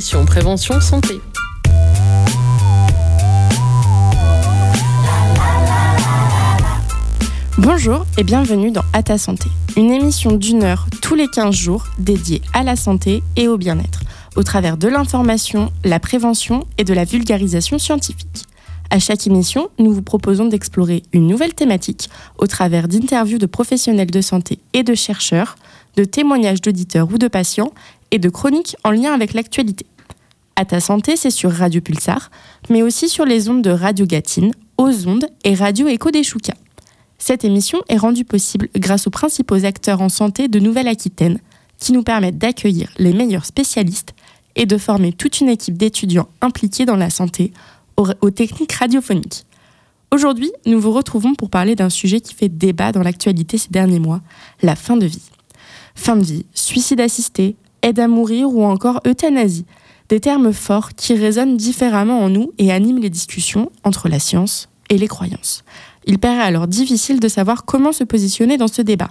Prévention Santé. Bonjour et bienvenue dans À ta santé, une émission d'une heure tous les 15 jours dédiée à la santé et au bien-être, au travers de l'information, la prévention et de la vulgarisation scientifique. À chaque émission, nous vous proposons d'explorer une nouvelle thématique au travers d'interviews de professionnels de santé et de chercheurs, de témoignages d'auditeurs ou de patients et de chroniques en lien avec l'actualité. À ta santé, c'est sur Radio Pulsar, mais aussi sur les ondes de Radio Gatine, aux ondes et Radio Écho des Choucas. Cette émission est rendue possible grâce aux principaux acteurs en santé de Nouvelle-Aquitaine, qui nous permettent d'accueillir les meilleurs spécialistes et de former toute une équipe d'étudiants impliqués dans la santé aux, techniques radiophoniques. Aujourd'hui, nous vous retrouvons pour parler d'un sujet qui fait débat dans l'actualité ces derniers mois, la fin de vie. Fin de vie, suicide assisté, aide à mourir ou encore euthanasie, des termes forts qui résonnent différemment en nous et animent les discussions entre la science et les croyances. Il paraît alors difficile de savoir comment se positionner dans ce débat.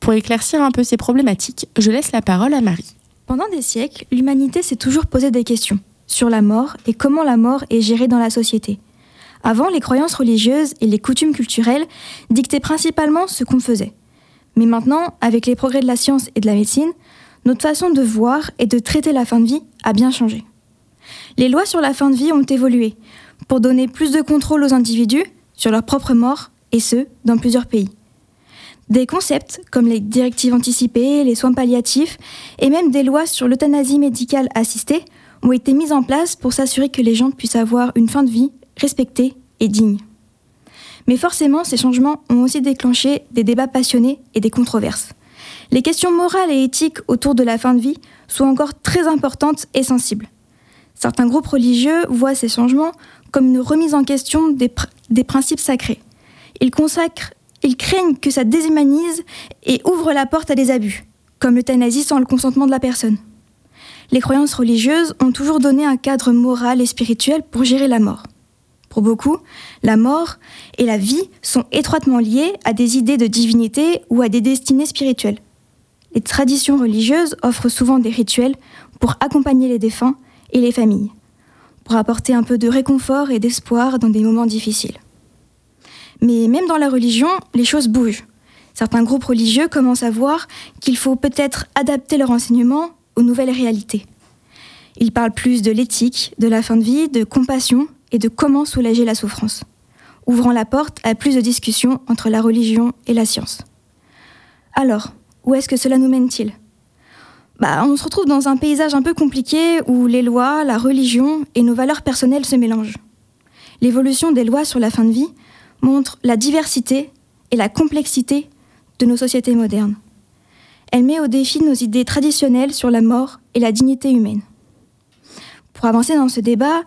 Pour éclaircir un peu ces problématiques, je laisse la parole à Marie. Pendant des siècles, l'humanité s'est toujours posé des questions sur la mort et comment la mort est gérée dans la société. Avant, les croyances religieuses et les coutumes culturelles dictaient principalement ce qu'on faisait. Mais maintenant, avec les progrès de la science et de la médecine, notre façon de voir et de traiter la fin de vie a bien changé. Les lois sur la fin de vie ont évolué pour donner plus de contrôle aux individus sur leur propre mort, et ce, dans plusieurs pays. Des concepts comme les directives anticipées, les soins palliatifs, et même des lois sur l'euthanasie médicale assistée ont été mises en place pour s'assurer que les gens puissent avoir une fin de vie respectée et digne. Mais forcément, ces changements ont aussi déclenché des débats passionnés et des controverses. Les questions morales et éthiques autour de la fin de vie sont encore très importantes et sensibles. Certains groupes religieux voient ces changements comme une remise en question des, principes sacrés. Ils ils craignent que ça déshumanise et ouvre la porte à des abus, comme l'euthanasie sans le consentement de la personne. Les croyances religieuses ont toujours donné un cadre moral et spirituel pour gérer la mort. Pour beaucoup, la mort et la vie sont étroitement liées à des idées de divinité ou à des destinées spirituelles. Les traditions religieuses offrent souvent des rituels pour accompagner les défunts et les familles pour apporter un peu de réconfort et d'espoir dans des moments difficiles. Mais même dans la religion, les choses bougent. Certains groupes religieux commencent à voir qu'il faut peut-être adapter leur enseignement aux nouvelles réalités. Ils parlent plus de l'éthique, de la fin de vie, de compassion et de comment soulager la souffrance, ouvrant la porte à plus de discussions entre la religion et la science. Alors, où est-ce que cela nous mène-t-il? Bah, on se retrouve dans un paysage un peu compliqué où les lois, la religion et nos valeurs personnelles se mélangent. L'évolution des lois sur la fin de vie montre la diversité et la complexité de nos sociétés modernes. Elle met au défi nos idées traditionnelles sur la mort et la dignité humaine. Pour avancer dans ce débat,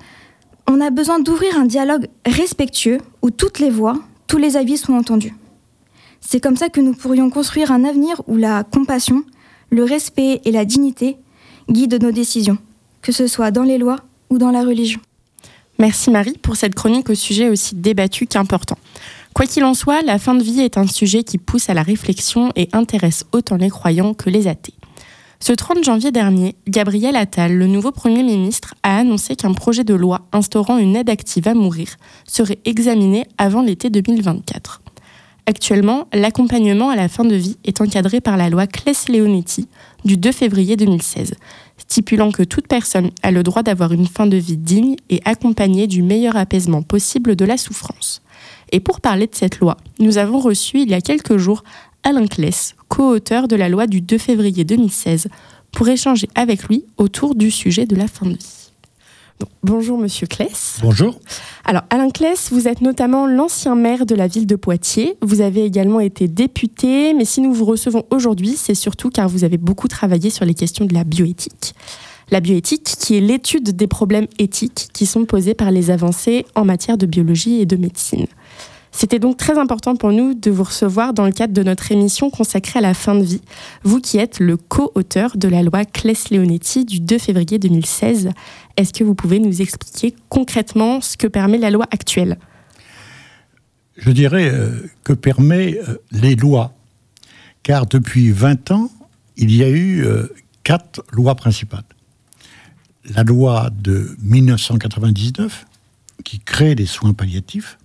on a besoin d'ouvrir un dialogue respectueux où toutes les voix, tous les avis sont entendus. C'est comme ça que nous pourrions construire un avenir où la compassion, le respect et la dignité guident nos décisions, que ce soit dans les lois ou dans la religion. Merci Marie pour cette chronique au sujet aussi débattu qu'important. Quoi qu'il en soit, la fin de vie est un sujet qui pousse à la réflexion et intéresse autant les croyants que les athées. Ce 30 janvier dernier, Gabriel Attal, le nouveau Premier ministre, a annoncé qu'un projet de loi instaurant une aide active à mourir serait examiné avant l'été 2024. Actuellement, l'accompagnement à la fin de vie est encadré par la loi Claes-Leonetti du 2 février 2016, stipulant que toute personne a le droit d'avoir une fin de vie digne et accompagnée du meilleur apaisement possible de la souffrance. Et pour parler de cette loi, nous avons reçu il y a quelques jours Alain Claes, co-auteur de la loi du 2 février 2016, pour échanger avec lui autour du sujet de la fin de vie bonjour Monsieur Kless. Bonjour. Alors Alain Kless, vous êtes notamment l'ancien maire de la ville de Poitiers. Vous avez également été député, mais si nous vous recevons aujourd'hui, c'est surtout car vous avez beaucoup travaillé sur les questions de la bioéthique. La bioéthique, qui est l'étude des problèmes éthiques qui sont posés par les avancées en matière de biologie et de médecine. C'était donc très important pour nous de vous recevoir dans le cadre de notre émission consacrée à la fin de vie, vous qui êtes le co-auteur de la loi Claes-Leonetti du 2 février 2016. Est-ce que vous pouvez nous expliquer concrètement ce que permet la loi actuelle? Je dirais euh, que permet euh, les lois, car depuis 20 ans, il y a eu euh, quatre lois principales. la loi de 1999 qui crée les soins palliatifs,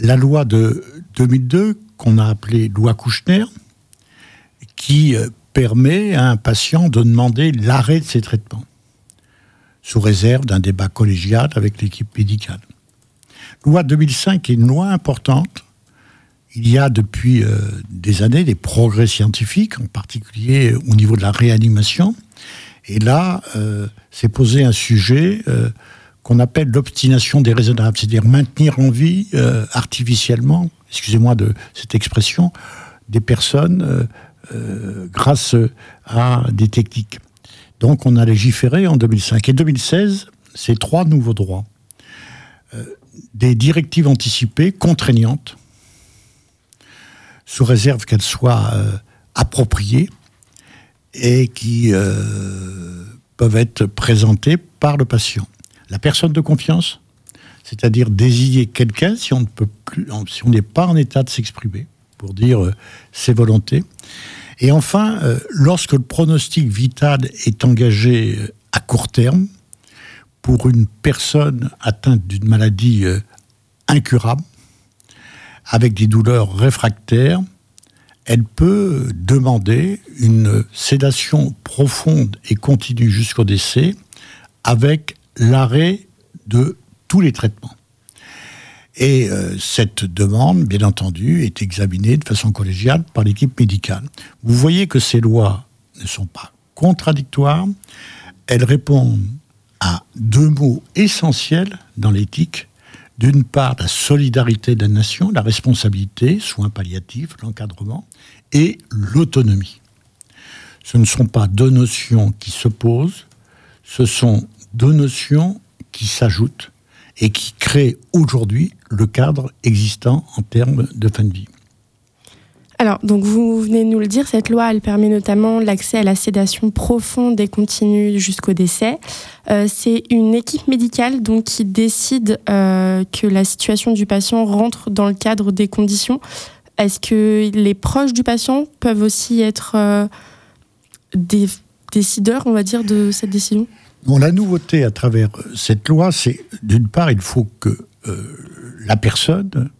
la loi de 2002 qu'on a appelée loi Kouchner, qui euh, permet à un patient de demander l'arrêt de ses traitements, sous réserve d'un débat collégial avec l'équipe médicale. Loi 2005 est une loi importante. Il y a depuis euh, des années des progrès scientifiques, en particulier au niveau de la réanimation. Et là, euh, c'est posé un sujet qu'on appelle l'obstination déraisonnable, c'est-à-dire maintenir en vie artificiellement, excusez-moi de cette expression, des personnes euh, grâce à des techniques. Donc on a légiféré en 2005. Et 2016, c'est trois nouveaux droits. Euh, des directives anticipées contraignantes, sous réserve qu'elles soient euh, appropriées et qui peuvent être présentées par le patient. La personne de confiance, c'est-à-dire désigner quelqu'un si on n'est pas en état de s'exprimer pour dire ses volontés. Et enfin, euh, lorsque le pronostic vital est engagé euh, à court terme, pour une personne atteinte d'une maladie euh, incurable, avec des douleurs réfractaires, elle peut demander une sédation profonde et continue jusqu'au décès avec l'arrêt de tous les traitements. Et euh, cette demande, bien entendu, est examinée de façon collégiale par l'équipe médicale. Vous voyez que ces lois ne sont pas contradictoires, elles répondent à deux mots essentiels dans l'éthique. D'une part, la solidarité de la nation, la responsabilité, soins palliatifs, l'encadrement, et l'autonomie. Ce ne sont pas deux notions qui s'opposent, ce sont deux notions qui s'ajoutent et qui crée aujourd'hui le cadre existant en termes de fin de vie. Alors, donc vous venez de nous le dire, cette loi, elle permet notamment l'accès à la sédation profonde et continue jusqu'au décès. Euh, c'est une équipe médicale donc qui décide euh, que la situation du patient rentre dans le cadre des conditions. Est-ce que les proches du patient peuvent aussi être euh, des décideurs, on va dire, de cette décision? La nouveauté à travers euh, cette loi, c'est d'une part, il faut que euh, la personne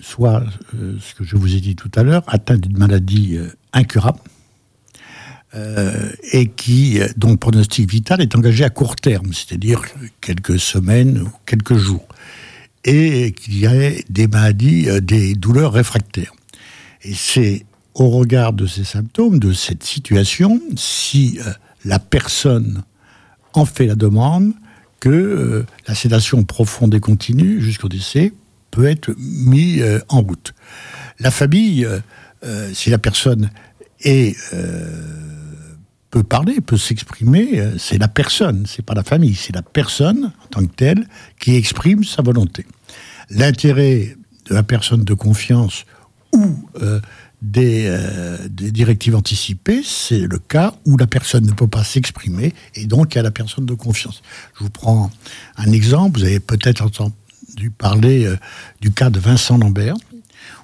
soit, euh, ce que je vous ai dit tout à l'heure, atteinte d'une maladie incurable et qui, dont le pronostic vital est engagé à court terme, c'est-à-dire quelques semaines ou quelques jours, et qu'il y ait des maladies, des douleurs réfractaires. Et c'est au regard de ces symptômes, de cette situation, si la personne en fait la demande que euh, la sédation profonde et continue jusqu'au décès peut être mise euh, en route. La famille, euh, si la personne est, peut parler, peut s'exprimer, c'est la personne, c'est pas la famille, c'est la personne en tant que telle qui exprime sa volonté. L'intérêt de la personne de confiance ou euh, des, directives anticipées, c'est le cas où la personne ne peut pas s'exprimer et donc il y a la personne de confiance. Je vous prends un exemple, vous avez peut-être entendu parler euh, du cas de Vincent Lambert,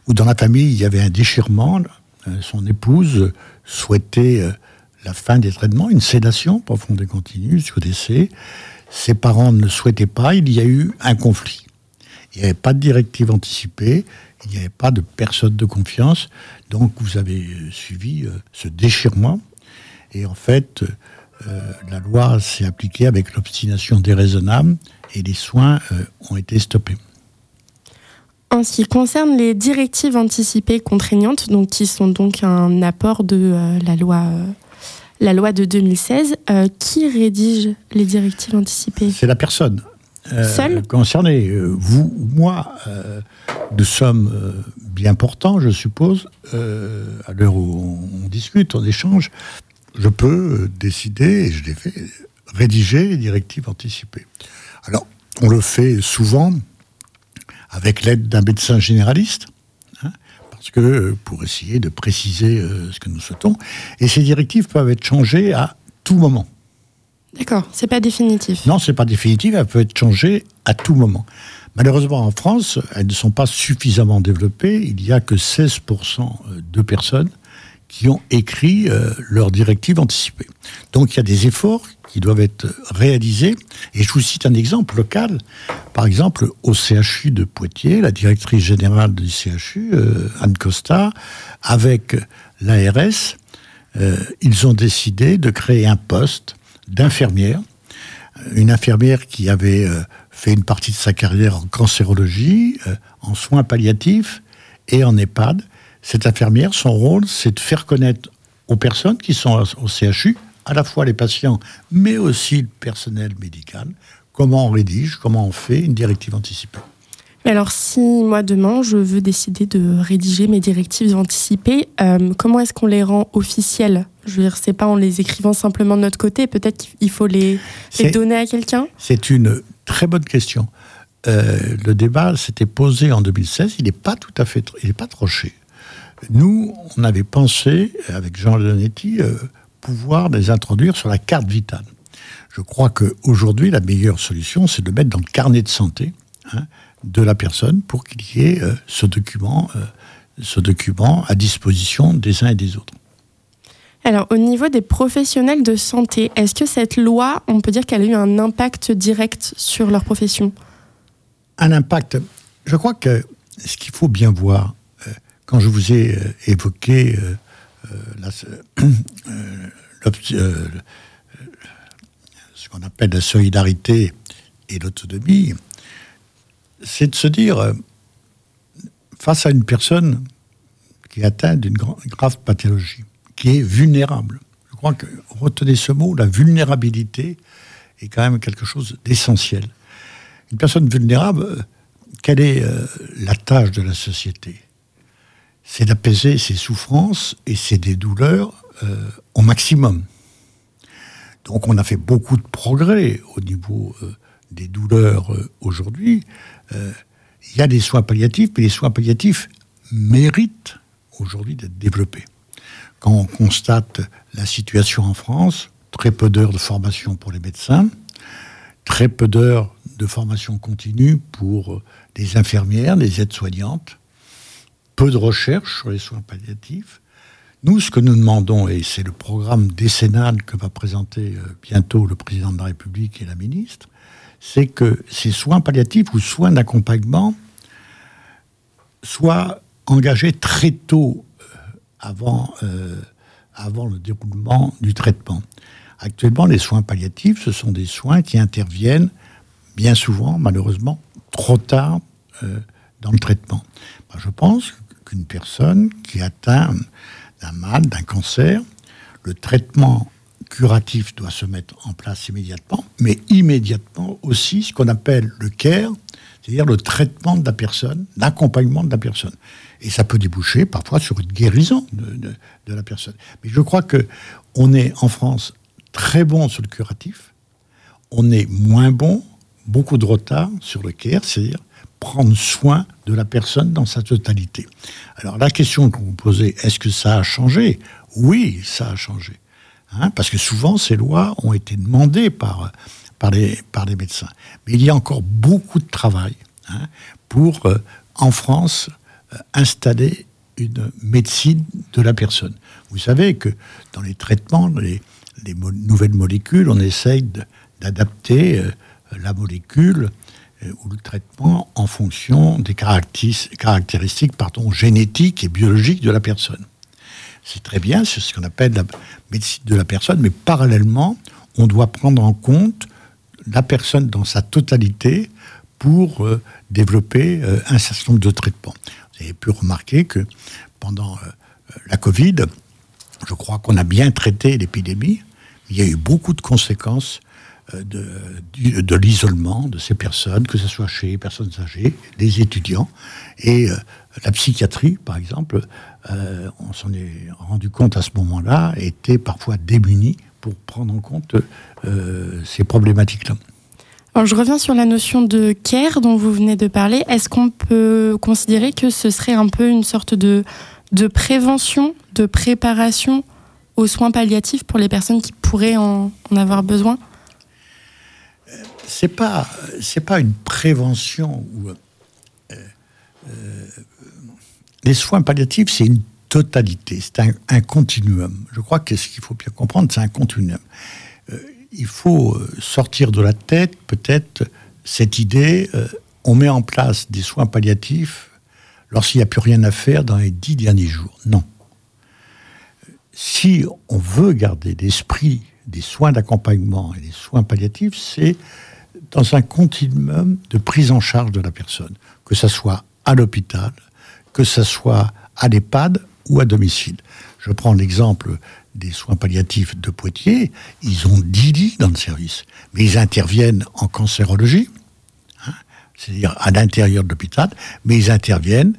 où dans la famille il y avait un déchirement, euh, son épouse souhaitait la fin des traitements, une sédation profonde et continue décès. Ses parents ne le souhaitaient pas, il y a eu un conflit. Il n'y avait pas de directive anticipée, il n'y avait pas de personne de confiance. Donc vous avez euh, suivi euh, ce déchirement. Et en fait, euh, la loi s'est appliquée avec l'obstination déraisonnable et les soins ont été stoppés. En ce qui concerne les directives anticipées contraignantes, donc qui sont donc un apport de la loi la loi de 2016, qui rédige les directives anticipées? C'est la personne. Seule concernée. vous ou moi, nous sommes bien portant, je suppose, euh, à l'heure où on, discute, on échange, je peux décider, et je l'ai fait, rédiger les directives anticipées. Alors, on le fait souvent avec l'aide d'un médecin généraliste, hein, parce que pour essayer de préciser euh, ce que nous souhaitons, et ces directives peuvent être changées à tout moment. D'accord, c'est pas définitif. Non, c'est pas définitif, elles peuvent être changées à tout moment. Malheureusement, en France, elles ne sont pas suffisamment développées. Il n'y a que 16% de personnes qui ont écrit leurs directives anticipées. Donc il y a des efforts qui doivent être réalisés. Et je vous cite un exemple local. Par exemple, au CHU de Poitiers, la directrice générale du CHU, Anne Costa, avec l'ARS, ils ont décidé de créer un poste d'infirmière une infirmière qui avait euh, fait une partie de sa carrière en cancérologie, euh, en soins palliatifs et en EHPAD. Cette infirmière, son rôle, c'est de faire connaître aux personnes qui sont au CHU, à la fois les patients, mais aussi le personnel médical, comment on rédige, comment on fait une directive anticipée alors, si moi demain je veux décider de rédiger mes directives anticipées, euh, comment est-ce qu'on les rend officielles? Je veux dire, c'est pas en les écrivant simplement de notre côté. Peut-être qu'il faut les, donner à quelqu'un? C'est une très bonne question. Euh, le débat s'était posé en 2016. Il n'est pas tout à fait, il n'est pas tranché. Nous, on avait pensé avec Jean Leonetti euh, pouvoir les introduire sur la carte vitale. Je crois qu'aujourd'hui, la meilleure solution, c'est de mettre dans le carnet de santé. Hein, de la personne pour qu'il y ait euh, ce, document, euh, ce document à disposition des uns et des autres. Alors, au niveau des professionnels de santé, est-ce que cette loi, on peut dire qu'elle a eu un impact direct sur leur profession? Un impact. Je crois que ce qu'il faut bien voir, euh, quand je vous ai évoqué ce qu'on appelle la solidarité et l'autonomie, c'est de se dire, euh, face à une personne qui est atteinte d'une grave pathologie, qui est vulnérable, je crois que, retenez ce mot, la vulnérabilité est quand même quelque chose d'essentiel. Une personne vulnérable, euh, quelle est euh, la tâche de la société? C'est d'apaiser ses souffrances et ses douleurs au maximum. Donc on a fait beaucoup de progrès au niveau des douleurs aujourd'hui. Euh, il y a des soins palliatifs, mais les soins palliatifs méritent aujourd'hui d'être développés. Quand on constate la situation en France, très peu d'heures de formation pour les médecins, très peu d'heures de formation continue pour les infirmières, les aides-soignantes, peu de recherche sur les soins palliatifs. Nous, ce que nous demandons, et c'est le programme décennal que va présenter euh, bientôt le président de la République et la ministre, c'est que ces soins palliatifs ou soins d'accompagnement soient engagés très tôt euh, avant, euh, avant le déroulement du traitement. Actuellement, les soins palliatifs, ce sont des soins qui interviennent bien souvent, malheureusement, trop tard euh, dans le traitement. je pense qu'une personne qui atteint d'un mal, d'un cancer, le traitement curatif doit se mettre en place immédiatement, mais immédiatement aussi ce qu'on appelle le care, c'est-à-dire le traitement de la personne, l'accompagnement de la personne. Et ça peut déboucher parfois sur une guérison de, la personne. Mais je crois que on est en France très bon sur le curatif, on est moins bon, beaucoup de retard sur le care, c'est-à-dire prendre soin de la personne dans sa totalité. Alors la question que vous posez, est-ce que ça a changé? Oui, ça a changé. Hein, parce que souvent ces lois ont été demandées par, par, les, par médecins. Mais il y a encore beaucoup de travail hein, pour, euh, en France, euh, installer une médecine de la personne. Vous savez que dans les traitements, les, les nouvelles molécules, on essaye d'adapter euh, la molécule ou le traitement en fonction des caractéristiques pardon, génétiques et biologiques de la personne c'est très bien, c'est ce qu'on appelle la médecine de la personne, mais parallèlement, on doit prendre en compte la personne dans sa totalité pour euh, développer euh, un certain nombre de traitements. Vous avez pu remarquer que pendant euh, la Covid, je crois qu'on a bien traité l'épidémie. Il y a eu beaucoup de conséquences de, de l'isolement de ces personnes, que ce soit chez les personnes âgées, les étudiants, et la psychiatrie, par exemple, euh, on s'en est rendu compte à ce moment-là, était parfois démunie pour prendre en compte euh, ces problématiques-là. Alors, je reviens sur la notion de care dont vous venez de parler. Est-ce qu'on peut considérer que ce serait un peu une sorte de, de prévention, de préparation aux soins palliatifs pour les personnes qui pourraient en, avoir besoin? C'est pas c'est pas une prévention ou euh, les soins palliatifs, c'est une totalité, c'est un, continuum. Je crois que ce qu'il faut bien comprendre, c'est un continuum. Euh, il faut euh, sortir de la tête peut-être cette idée, euh, on met en place des soins palliatifs lorsqu'il n'y a plus rien à faire dans les dix derniers jours. Non. Si on veut garder l'esprit des soins d'accompagnement et des soins palliatifs, c'est dans un continuum de prise en charge de la personne, que ce soit à l'hôpital, que ce soit à l'EHPAD ou à domicile. Je prends l'exemple des soins palliatifs de Poitiers, ils ont 10 lits dans le service, mais ils interviennent en cancérologie, hein, c'est-à-dire à, l'intérieur de l'hôpital, mais ils interviennent,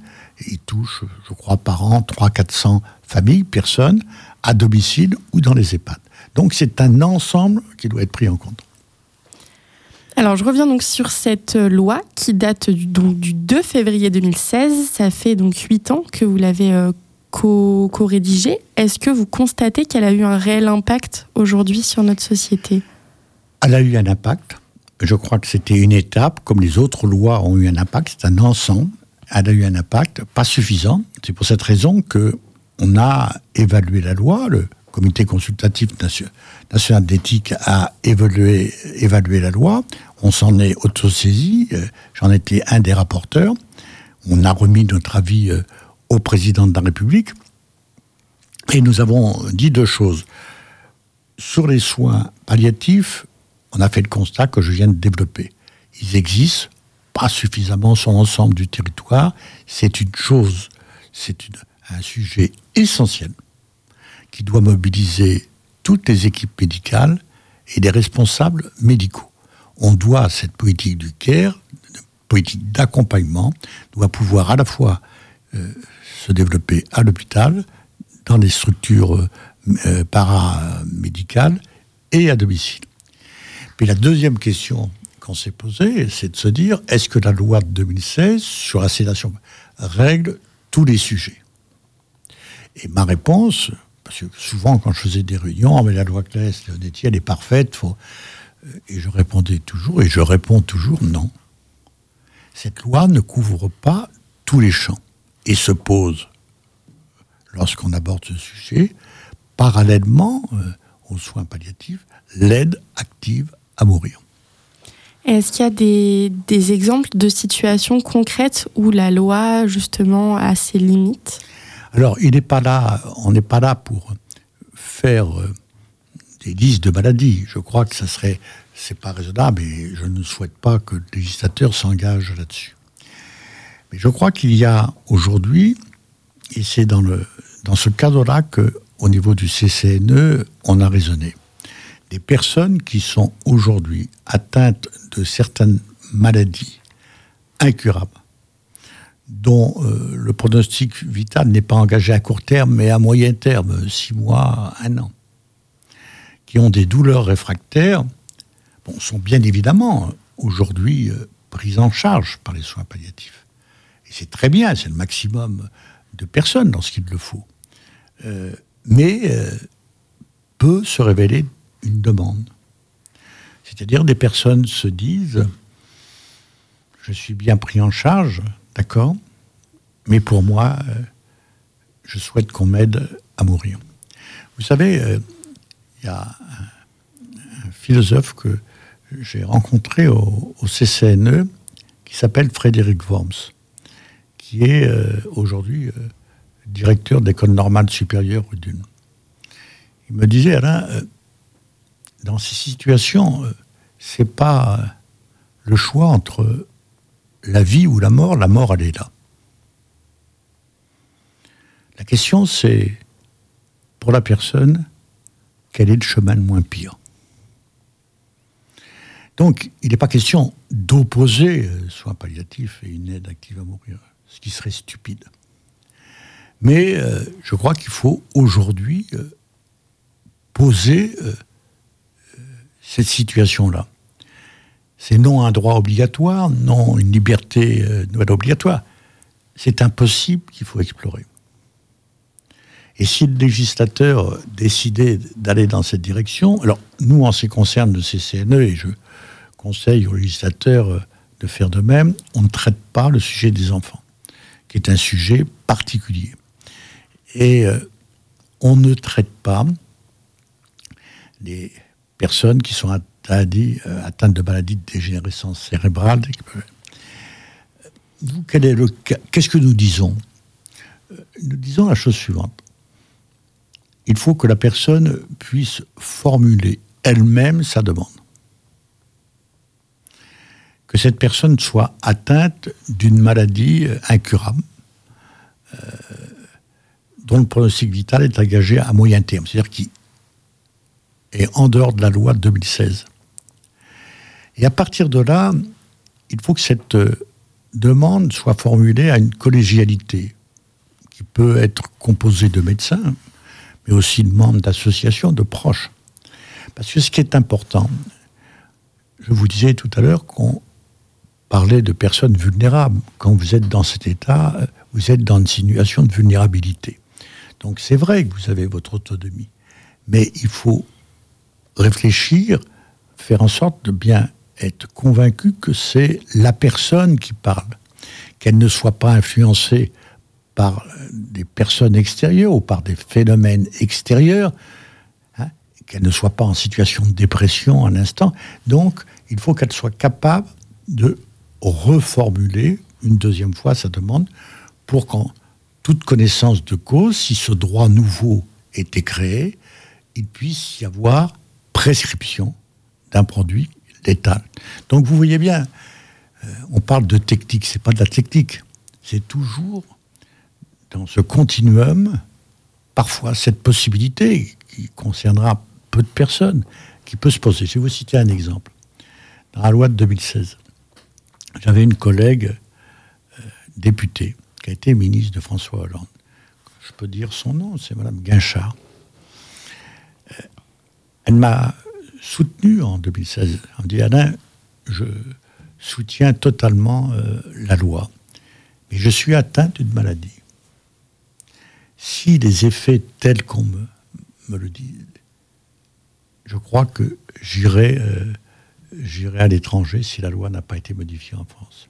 ils touchent, je crois, par an 300-400 familles, personnes, à domicile ou dans les EHPAD. Donc c'est un ensemble qui doit être pris en compte. Alors, je reviens donc sur cette loi qui date du, donc, du 2 février 2016. Ça fait donc 8 ans que vous l'avez euh, co-rédigée. Est-ce que vous constatez qu'elle a eu un réel impact aujourd'hui sur notre société? Elle a eu un impact. Je crois que c'était une étape, comme les autres lois ont eu un impact. C'est un ensemble. Elle a eu un impact, pas suffisant. C'est pour cette raison que on a évalué la loi. Le comité consultatif national d'éthique a évalué la loi. On s'en est autosaisi. Euh, j'en étais un des rapporteurs. On a remis notre avis euh, au président de la République. Et nous avons dit deux choses. Sur les soins palliatifs, on a fait le constat que je viens de développer. Ils existent, pas suffisamment sur l'ensemble du territoire. C'est une chose, c'est un sujet essentiel qui doit mobiliser toutes les équipes médicales et les responsables médicaux. On doit cette politique du care, politique d'accompagnement, doit pouvoir à la fois euh, se développer à l'hôpital, dans les structures euh, euh, paramédicales et à domicile. Puis la deuxième question qu'on s'est posée, c'est de se dire, est-ce que la loi de 2016 sur la sédation règle tous les sujets? Et ma réponse, parce que souvent, quand je faisais des réunions, mais la loi Claes, Leonetti, elle est parfaite. Faut... Et je répondais toujours, et je réponds toujours non. Cette loi ne couvre pas tous les champs et se pose, lorsqu'on aborde ce sujet, parallèlement euh, aux soins palliatifs, l'aide active à mourir. Est-ce qu'il y a des, des, exemples de situations concrètes où la loi, justement, a ses limites? Alors, il n'est pas là, on n'est pas là pour faire euh, des de maladies. Je crois que ça serait, c'est pas raisonnable et je ne souhaite pas que le législateur s'engage là-dessus. Mais je crois qu'il y a aujourd'hui, et c'est dans, ce cadre-là qu'au niveau du CCNE, on a raisonné. Des personnes qui sont aujourd'hui atteintes de certaines maladies incurables, dont euh, le pronostic vital n'est pas engagé à court terme, mais à moyen terme, six mois, un an, ont des douleurs réfractaires, sont bien évidemment aujourd'hui euh, prises en charge par les soins palliatifs. Et c'est très bien, c'est le maximum de personnes lorsqu'il le faut. Euh, mais peut se révéler une demande. C'est-à-dire des personnes se disent, je suis bien pris en charge, D'accord Mais pour moi, euh, je souhaite qu'on m'aide à mourir. Vous savez, euh, il y a un, philosophe que j'ai rencontré au, CCNE qui s'appelle Frédéric Worms, qui est euh, aujourd'hui directeur d'école normale supérieure d'une. Il me disait, Alain, dans ces situations, c'est pas le choix entre la vie ou la mort, la mort, elle est là. La question, c'est, pour la personne, quel est le chemin le moins pire Donc, il n'est pas question d'opposer euh, soins palliatifs et une aide active à mourir, ce qui serait stupide. Mais euh, je crois qu'il faut aujourd'hui euh, poser cette situation-là. C'est non un droit obligatoire, non une liberté obligatoire. C'est impossible qu'il faut explorer. Et si le législateur décidait d'aller dans cette direction, alors nous, en ce qui concerne le CCNE, et je conseille au législateur euh, de faire de même, on ne traite pas le sujet des enfants, qui est un sujet particulier. Et euh, on ne traite pas les personnes qui sont euh, atteintes de maladies de dégénérescence cérébrale. Qu'est-ce que nous disons? Nous disons la chose suivante. Il faut que la personne puisse formuler elle-même sa demande. Que cette personne soit atteinte d'une maladie euh, incurable, euh, dont le pronostic vital est engagé à moyen terme, c'est-à-dire qui est en dehors de la loi de 2016. Et à partir de là, il faut que cette euh, demande soit formulée à une collégialité qui peut être composée de médecins, mais aussi de membres d'associations, de proches. Parce que ce qui est important, je vous disais tout à l'heure qu'on parlait de personnes vulnérables. Quand vous êtes dans cet état, vous êtes dans une situation de vulnérabilité. Donc c'est vrai que vous avez votre autonomie, mais il faut réfléchir, faire en sorte de bien être convaincu que c'est la personne qui parle, qu'elle ne soit pas influencée par des personnes extérieures ou par des phénomènes extérieurs, hein, qu'elle ne soit pas en situation de dépression à l'instant. Donc, il faut qu'elle soit capable de reformuler une deuxième fois sa demande pour qu'en toute connaissance de cause, si ce droit nouveau était créé, il puisse y avoir prescription d'un produit létal. Donc vous voyez bien, euh, on parle de technique, c'est pas de la technique, c'est toujours dans ce continuum, parfois cette possibilité qui concernera peu de personnes, qui peut se poser. Je vais vous citer un exemple. Dans la loi de 2016, j'avais une collègue euh, députée qui a été ministre de François Hollande. Je peux dire son nom, c'est Madame Guinchard. Euh, elle m'a soutenu en 2016. Elle m'a dit Alain, je soutiens totalement euh, la loi, mais je suis atteint d'une maladie. Si les effets tels qu'on me, me, le dit, je crois que j'irai euh, j'irai à l'étranger si la loi n'a pas été modifiée en France.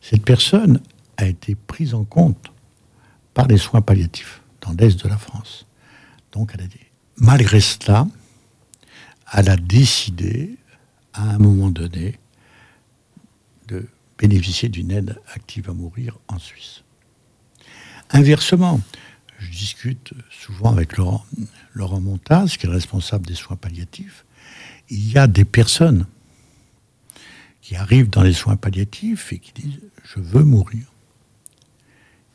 Cette personne a été prise en compte par les soins palliatifs dans l'Est de la France. Donc elle a dit, malgré cela, elle a décidé, à un moment donné, de bénéficier d'une aide active à mourir en Suisse. Inversement, je discute souvent avec Laurent, Laurent Montaz, qui est le responsable des soins palliatifs. Il y a des personnes qui arrivent dans les soins palliatifs et qui disent Je veux mourir.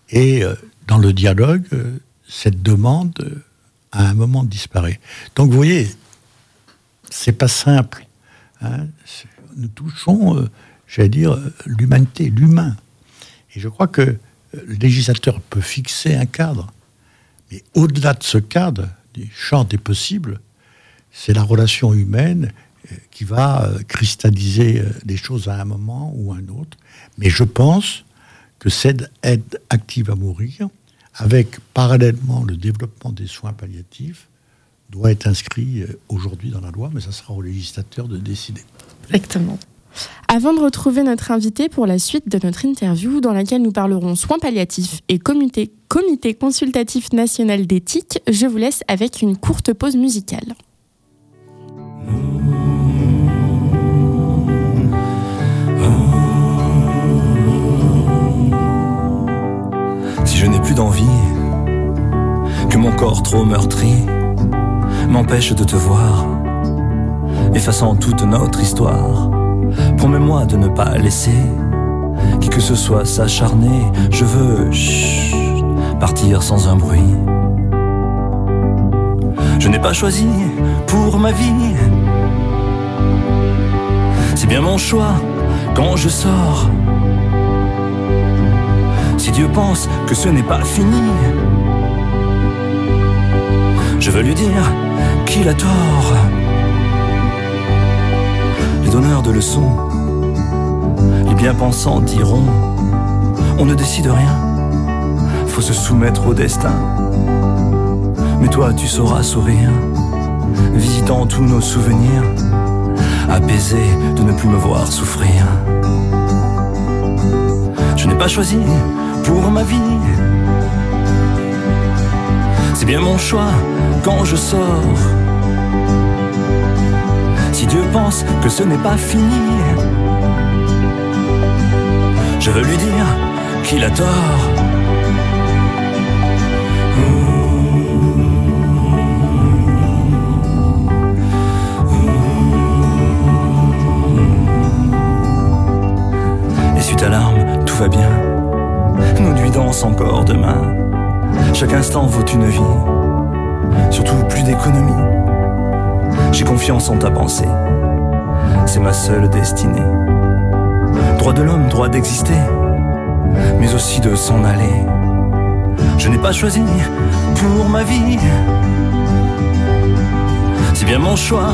Et euh, dans le dialogue, euh, cette demande, euh, à un moment, disparaît. Donc vous voyez, c'est pas simple. Hein. Nous touchons, j'allais dire, l'humanité, l'humain. Et je crois que le législateur peut fixer un cadre. Mais au-delà de ce cadre, du champ des possibles, c'est la relation humaine qui va cristalliser les choses à un moment ou à un autre. Mais je pense que cette aide active à mourir, avec parallèlement le développement des soins palliatifs, doit être inscrit euh, aujourd'hui dans la loi, mais ça sera au législateur de décider. Exactement. Avant de retrouver notre invité pour la suite de notre interview, dans laquelle nous parlerons soins palliatifs et comité, consultatif national d'éthique, je vous laisse avec une courte pause musicale. je n'ai plus d'envie, que mon corps trop meurtri m'empêche de te voir, effaçant toute notre histoire. Promets-moi de ne pas laisser qui que ce soit s'acharner. Je veux partir sans un bruit. Je n'ai pas choisi pour ma vie. C'est bien mon choix quand je sors si Dieu pense que ce n'est pas fini, je veux lui dire qu'il a tort. Les donneurs de leçons, les bien-pensants diront On ne décide rien, faut se soumettre au destin. Mais toi, tu sauras sourire, visitant tous nos souvenirs, apaisé de ne plus me voir souffrir. Je n'ai pas choisi pour ma vie. C'est bien mon choix quand je sors. Dieu pense que ce n'est pas fini, je veux lui dire qu'il a tort. Et suite à larmes, tout va bien. Nos nuits dansent encore demain. Chaque instant vaut une vie. Surtout plus d'économie. J'ai confiance en ta pensée. C'est ma seule destinée. Droit de l'homme, droit d'exister. Mais aussi de s'en aller. Je n'ai pas choisi pour ma vie. C'est bien mon choix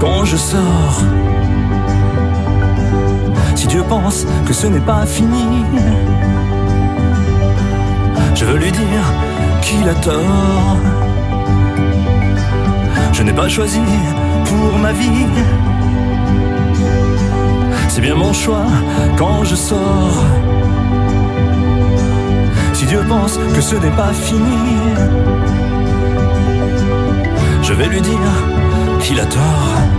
quand je sors. Si Dieu pense que ce n'est pas fini, je veux lui dire qu'il a tort. Je n'ai pas choisi pour ma vie. C'est bien mon choix quand je sors. Si Dieu pense que ce n'est pas fini, je vais lui dire qu'il a tort.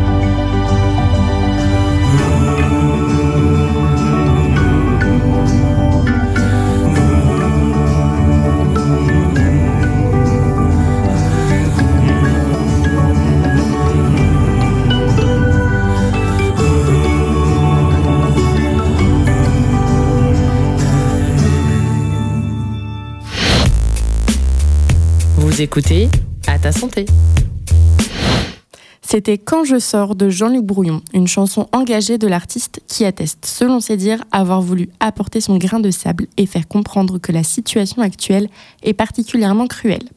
Écoutez à ta santé. C'était Quand je sors de Jean-Luc Brouillon, une chanson engagée de l'artiste qui atteste, selon ses dires, avoir voulu apporter son grain de sable et faire comprendre que la situation actuelle est particulièrement cruelle.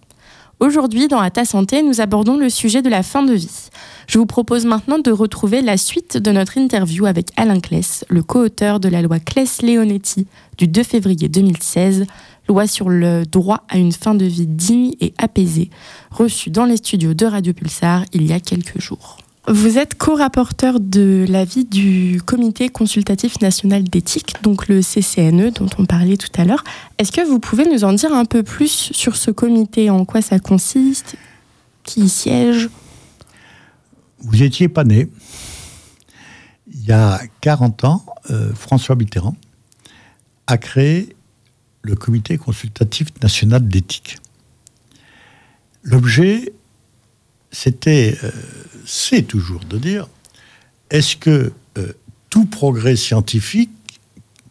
Aujourd'hui, dans À ta santé, nous abordons le sujet de la fin de vie. Je vous propose maintenant de retrouver la suite de notre interview avec Alain Kless, le co-auteur de la loi Kless-Leonetti du 2 février 2016, loi sur le droit à une fin de vie digne et apaisée, reçue dans les studios de Radio Pulsar il y a quelques jours. Vous êtes co-rapporteur de l'avis du Comité consultatif national d'éthique, donc le CCNE dont on parlait tout à l'heure. Est-ce que vous pouvez nous en dire un peu plus sur ce comité, en quoi ça consiste, qui y siège? Vous n'étiez pas né. Il y a 40 ans, euh, François Mitterrand a créé le Comité consultatif national d'éthique. L'objet, c'était, euh, c'est toujours de dire, est-ce que euh, tout progrès scientifique,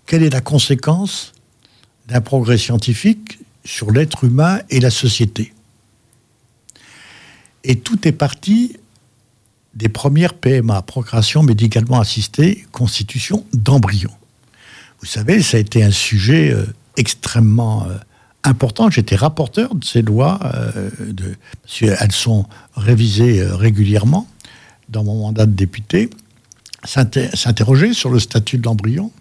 quelle est la conséquence d'un progrès scientifique sur l'être humain et la société? Et tout est parti des premières PMA, procréation médicalement assistée, constitution d'embryon. Vous savez, ça a été un sujet euh, extrêmement euh, important. J'étais rapporteur de ces lois, euh, sont révisées euh, régulièrement dans mon mandat de député. S'inter- S'interroger sur le statut de l'embryon,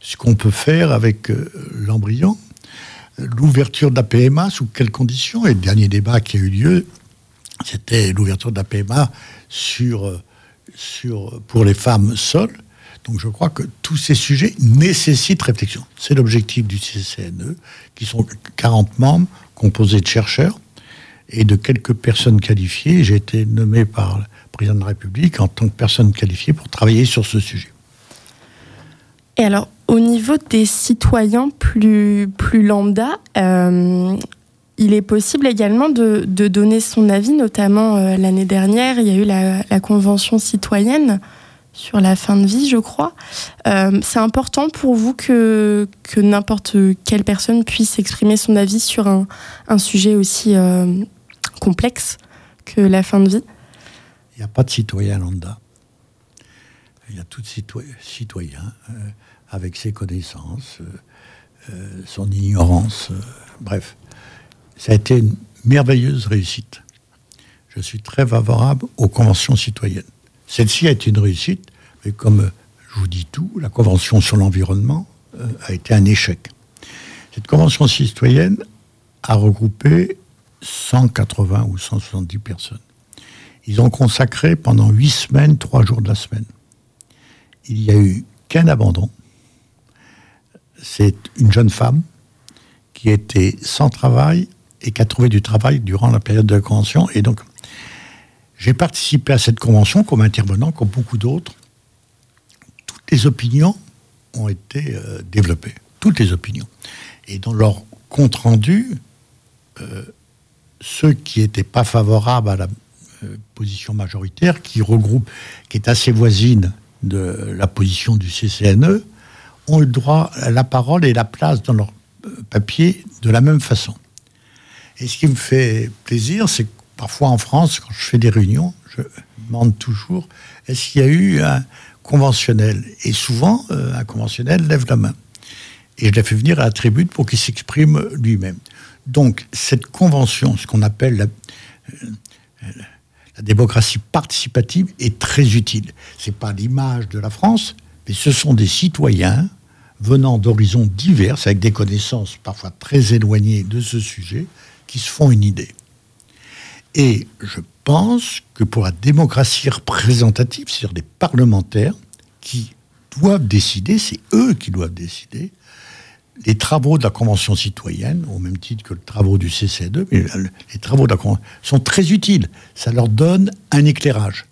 ce qu'on peut faire avec euh, l'embryon, l'ouverture de la PMA, sous quelles conditions, et le dernier débat qui a eu lieu, c'était l'ouverture de la PMA euh, sur, pour les femmes seules. Donc je crois que tous ces sujets nécessitent réflexion. C'est l'objectif du CCNE, qui sont 40 membres composés de chercheurs et de quelques personnes qualifiées. J'ai été nommé par le président de la République en tant que personne qualifiée pour travailler sur ce sujet. Et alors, au niveau des citoyens plus, lambda, euh, il est possible également de, donner son avis, notamment euh, l'année dernière, il y a eu la Convention citoyenne sur la fin de vie, je crois. Euh, c'est important pour vous que, n'importe quelle personne puisse exprimer son avis sur un, sujet aussi euh, complexe que la fin de vie? Il n'y a pas de citoyen lambda. Il y a tout citoyen, euh, avec ses connaissances, son ignorance, bref. Ça a été une merveilleuse réussite. Je suis très favorable aux conventions citoyennes. Celle-ci a été une réussite, mais comme je vous dis tout, la convention sur l'environnement euh, a été un échec. Cette convention citoyenne a regroupé 180 ou 170 personnes. Ils ont consacré pendant huit semaines, trois jours de la semaine. Il n'y a eu qu'un abandon. C'est une jeune femme qui était sans travail et qui a trouvé du travail durant la période de la convention. Et donc, j'ai participé à cette convention comme intervenant, comme beaucoup d'autres. Toutes les opinions ont été euh, développées, toutes les opinions. Et dans leur compte rendu, euh, ceux qui n'étaient pas favorables à la euh, position majoritaire, qui regroupe, qui est assez voisine de la position du CCNE, ont le droit à la parole et la place dans leur papier de la même façon. Et ce qui me fait plaisir, c'est que parfois en France, quand je fais des réunions, je demande toujours est-ce qu'il y a eu un conventionnel? Et souvent, euh, un conventionnel lève la main. Et je l'ai fait venir à la tribune pour qu'il s'exprime lui-même. Donc, cette convention, ce qu'on appelle la, euh, la, démocratie participative, est très utile. Ce n'est pas l'image de la France, mais ce sont des citoyens venant d'horizons divers, avec des connaissances parfois très éloignées de ce sujet, qui se font une idée. Et je pense que pour la démocratie représentative, c'est-à-dire des parlementaires qui doivent décider, c'est eux qui doivent décider, les travaux de la Convention citoyenne, au même titre que les travaux du CCE2, mais les travaux de la Convention sont très utiles. Ça leur donne un éclairage.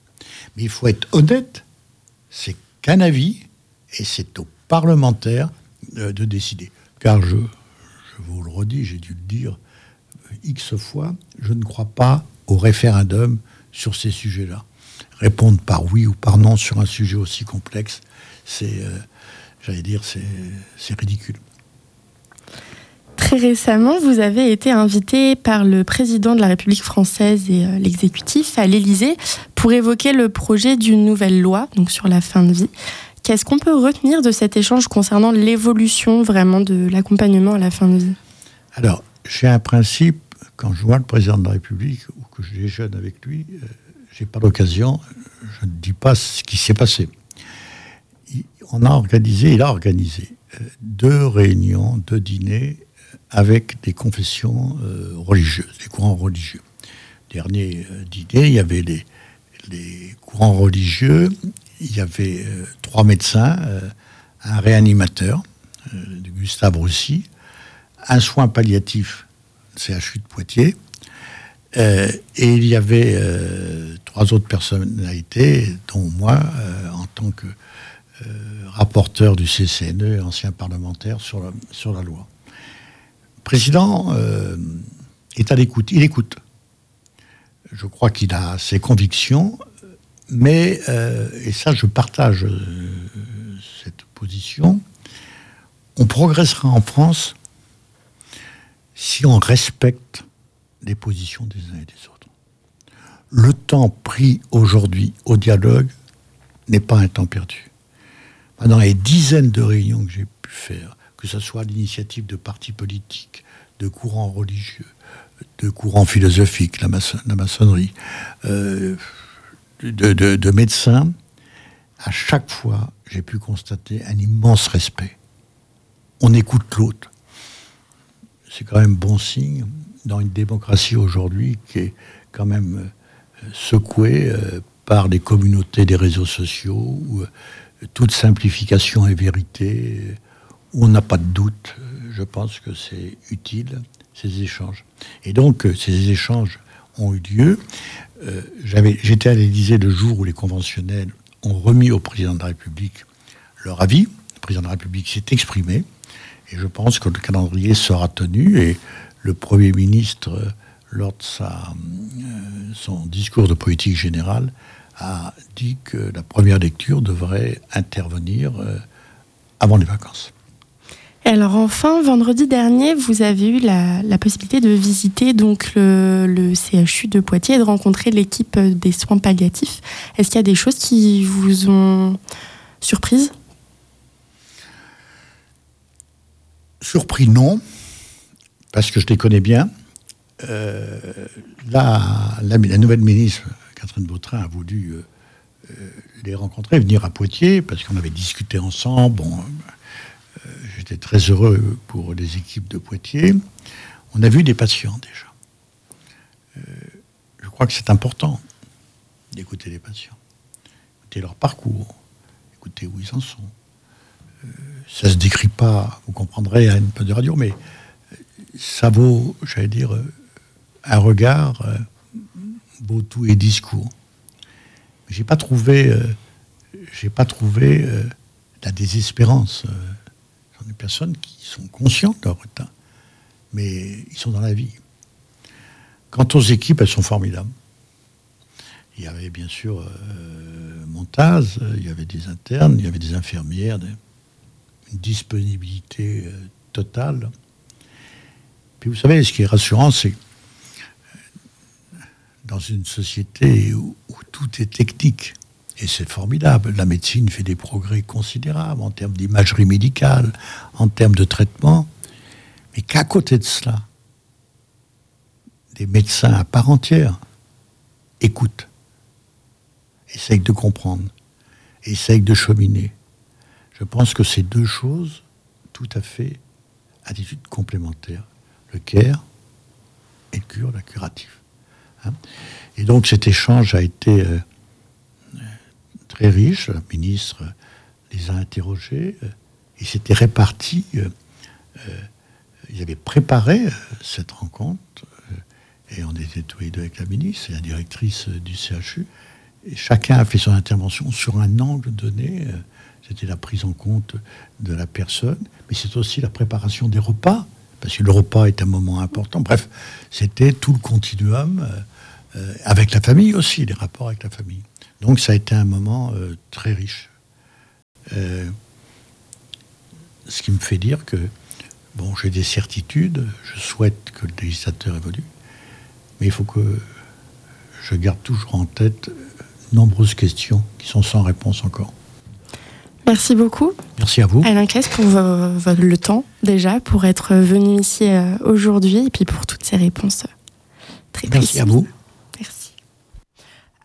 Mais il faut être honnête, c'est qu'un avis, et c'est aux parlementaires de, de décider. Car je, je vous le redis, j'ai dû le dire X fois, je ne crois pas au référendum sur ces sujets-là. Répondre par oui ou par non sur un sujet aussi complexe, c'est, euh, j'allais dire, c'est ridicule. Très récemment, vous avez été invité par le président de la République française et euh, l'exécutif à l'Élysée pour évoquer le projet d'une nouvelle loi donc sur la fin de vie. Qu'est-ce qu'on peut retenir de cet échange concernant l'évolution vraiment de l'accompagnement à la fin de vie? Alors, j'ai un principe quand je vois le président de la République ou que je déjeune avec lui, euh, j'ai pas l'occasion, je ne dis pas ce qui s'est passé. on a organisé, il a organisé euh, deux réunions, deux dîners euh, avec des confessions religieuses, des courants religieux. Dernier dîner, il y avait les, les, courants religieux, il y avait trois médecins, un réanimateur, Gustave Roussy, un soin palliatif CHU de Poitiers. Euh, et il y avait euh, trois autres personnalités, dont moi, euh, en tant que rapporteur du CCNE, ancien parlementaire sur la, sur la loi. Le président est à l'écoute, il écoute. Je crois qu'il a ses convictions, mais, et ça je partage cette position, on progressera en France si on respecte les positions des uns et des autres. Le temps pris aujourd'hui au dialogue n'est pas un temps perdu. Dans les dizaines de réunions que j'ai pu faire, que ce soit l'initiative de partis politiques, de courants religieux, de courants philosophiques, la, maçonnerie, euh, de, de médecins, à chaque fois, j'ai pu constater un immense respect. On écoute l'autre c'est quand même bon signe dans une démocratie aujourd'hui qui est quand même euh, secouée euh, par les communautés des réseaux sociaux, où euh, toute simplification est vérité, où on n'a pas de doute. Je pense que c'est utile, ces échanges. Et donc, ces échanges ont eu lieu. J'étais à l'Élysée le jour où les conventionnels ont remis au président de la République leur avis. Le président de la République s'est exprimé. Et je pense que le calendrier sera tenu et le Premier ministre, lors de sa, euh, son discours de politique générale, a dit que la première lecture devrait intervenir euh, avant les vacances. alors enfin, vendredi dernier, vous avez eu la, possibilité de visiter donc le, le, CHU de Poitiers et de rencontrer l'équipe des soins palliatifs. Est-ce qu'il y a des choses qui vous ont surprise Surpris, non, parce que je les connais bien. Euh, la, nouvelle ministre, Catherine Vautrin, a voulu euh, euh, les rencontrer, venir à Poitiers, parce qu'on avait discuté ensemble. Bon, J'étais très heureux pour les équipes de Poitiers. On a vu des patients déjà. je crois que c'est important d'écouter les patients, écouter leur parcours, écouter où ils en sont ça se décrit pas, vous comprendrez à une peu de radio, mais ça vaut, j'allais dire, euh, un regard, euh, beau tout et discours. J'ai pas trouvé, euh, pas trouvé la désespérance. Ce sont des personnes qui sont conscientes de leur état, mais ils sont dans la vie. Quant aux équipes, elles sont formidables. Il y avait bien sûr euh, Montaz, il y avait des internes, il y avait des infirmières, une disponibilité totale. Puis vous savez, ce qui est rassurant, c'est dans une société où, où tout est technique, et c'est formidable, la médecine fait des progrès considérables en termes d'imagerie médicale, en termes de traitement, mais qu'à côté de cela, des médecins à part entière écoutent, essayent de comprendre, essayent de cheminer. Je pense que ces deux choses, tout à fait, attitudes complémentaires. Le care et le cure, la curatif. Hein. et donc cet échange a été euh, euh, très riche. Le ministre euh, les a interrogés. euh, ils s'étaient répartis. euh, euh, ils avaient préparé euh, cette rencontre. euh, et on était tous les deux avec la ministre et la directrice euh, du CHU. Chacun a fait son intervention sur un angle donné. euh, C'était la prise en compte de la personne, mais c'est aussi la préparation des repas, parce que le repas est un moment important. Bref, c'était tout le continuum, euh, euh, avec la famille aussi, les rapports avec la famille. Donc ça a été un moment euh, très riche. Ce qui me fait dire que, bon, j'ai des certitudes, je souhaite que le législateur évolue, mais il faut que je garde toujours en tête nombreuses questions qui sont sans réponse encore. Merci beaucoup, Merci à vous. Alain Claes, pour le temps déjà, pour être venu ici euh, aujourd'hui et puis pour toutes ces réponses euh, très Merci à vous. Merci.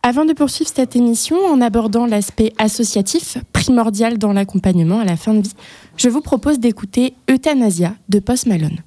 Avant de poursuivre cette émission en abordant l'aspect associatif, primordial dans l'accompagnement à la fin de vie, je vous propose d'écouter Euthanasia de Post Malone.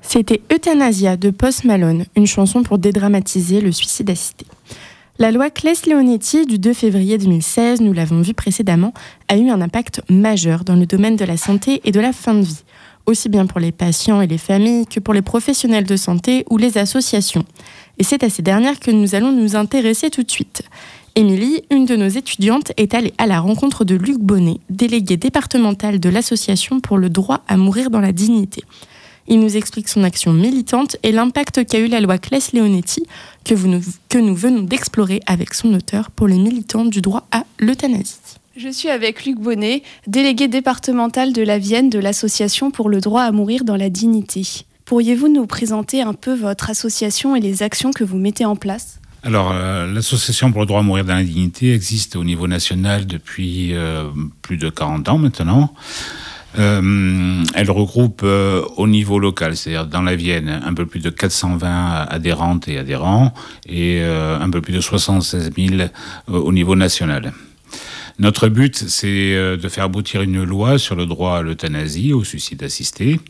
C'était Euthanasia de Post Malone, une chanson pour dédramatiser le suicide assisté. La loi Claes-Leonetti du 2 février 2016, nous l'avons vu précédemment, a eu un impact majeur dans le domaine de la santé et de la fin de vie, aussi bien pour les patients et les familles que pour les professionnels de santé ou les associations. Et c'est à ces dernières que nous allons nous intéresser tout de suite. Émilie, une de nos étudiantes, est allée à la rencontre de Luc Bonnet, délégué départemental de l'Association pour le droit à mourir dans la dignité. Il nous explique son action militante et l'impact qu'a eu la loi Claes-Leonetti que, que nous venons d'explorer avec son auteur pour les militants du droit à l'euthanasie. Je suis avec Luc Bonnet, délégué départemental de la Vienne de l'Association pour le droit à mourir dans la dignité. Pourriez-vous nous présenter un peu votre association et les actions que vous mettez en place? Alors, euh, l'association pour le droit à mourir dans la dignité existe au niveau national depuis euh, plus de 40 ans maintenant. Euh, elle regroupe au niveau local, c'est-à-dire dans la Vienne, un peu plus de 420 adhérentes et adhérents et un peu plus de 76 000 au niveau national. Notre but, c'est de faire aboutir une loi sur le droit à l'euthanasie, au suicide assisté.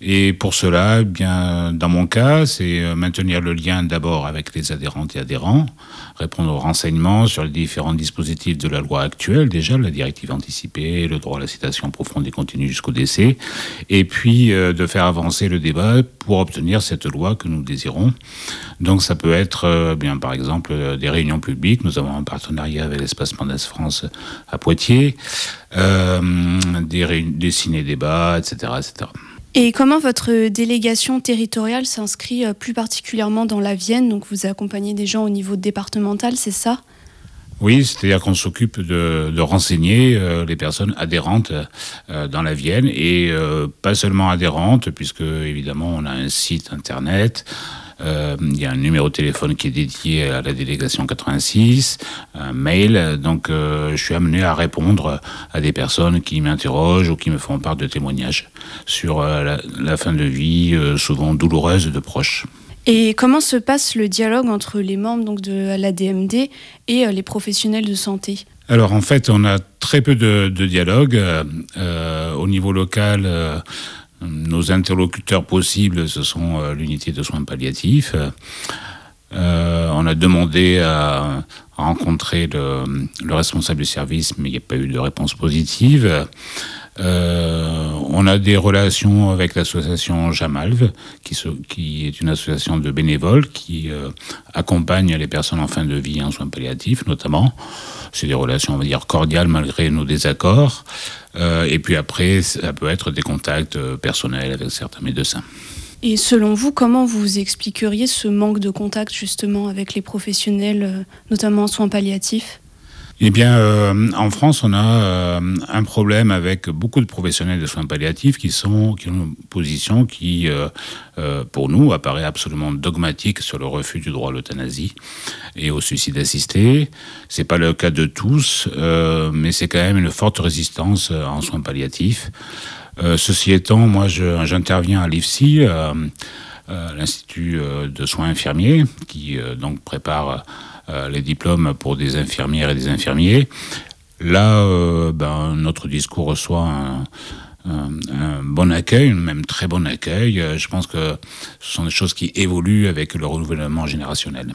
Et pour cela, eh bien, dans mon cas, c'est euh, maintenir le lien d'abord avec les adhérentes et adhérents, répondre aux renseignements sur les différents dispositifs de la loi actuelle, déjà la directive anticipée, le droit à la citation profonde et continue jusqu'au décès, et puis euh, de faire avancer le débat pour obtenir cette loi que nous désirons. Donc ça peut être, euh, bien par exemple, des réunions publiques. Nous avons un partenariat avec l'espace Mendes France à Poitiers, des, des ciné-débats, etc., etc. Et comment votre délégation territoriale s'inscrit euh, plus particulièrement dans la Vienne? Donc vous accompagnez des gens au niveau départemental, c'est ça? Oui, c'est-à-dire qu'on s'occupe de, renseigner euh, les personnes adhérentes euh, dans la Vienne et pas seulement adhérentes, puisque évidemment on a un site internet, il y a un numéro de téléphone qui est dédié à la délégation 86, un mail. Donc, euh, je suis amené à répondre à des personnes qui m'interrogent ou qui me font part de témoignages sur euh, la, la, fin de vie, euh, souvent douloureuse de proches. Et comment se passe le dialogue entre les membres donc, de la DMD et les professionnels de santé? Alors en fait, on a très peu de, de dialogue euh, au niveau local. Euh, nos interlocuteurs possibles, ce sont euh, l'unité de soins palliatifs. Euh, on a demandé à, rencontrer le, responsable du service, mais il n'y a pas eu de réponse positive. Euh, on a des relations avec l'association Jamalve, qui, est une association de bénévoles qui euh, accompagne les personnes en fin de vie en soins palliatifs, notamment. C'est des relations, on va dire, cordiales malgré nos désaccords. Euh, et puis après, ça peut être des contacts personnels avec certains médecins. Et selon vous, comment vous expliqueriez ce manque de contact justement avec les professionnels, notamment en soins palliatifs? Eh bien, euh, en France, on a euh, un problème avec beaucoup de professionnels de soins palliatifs qui sont qui ont une position qui, euh, pour nous, apparaît absolument dogmatique sur le refus du droit à l'euthanasie et au suicide assisté. C'est pas le cas de tous, mais c'est quand même une forte résistance en soins palliatifs. Ceci étant, moi, j'interviens à l'IFSI. L'Institut de soins infirmiers, qui donc prépare les diplômes pour des infirmières et des infirmiers. Là, euh, ben, notre discours reçoit un, un, un, bon accueil, même très bon accueil. Je pense que ce sont des choses qui évoluent avec le renouvellement générationnel.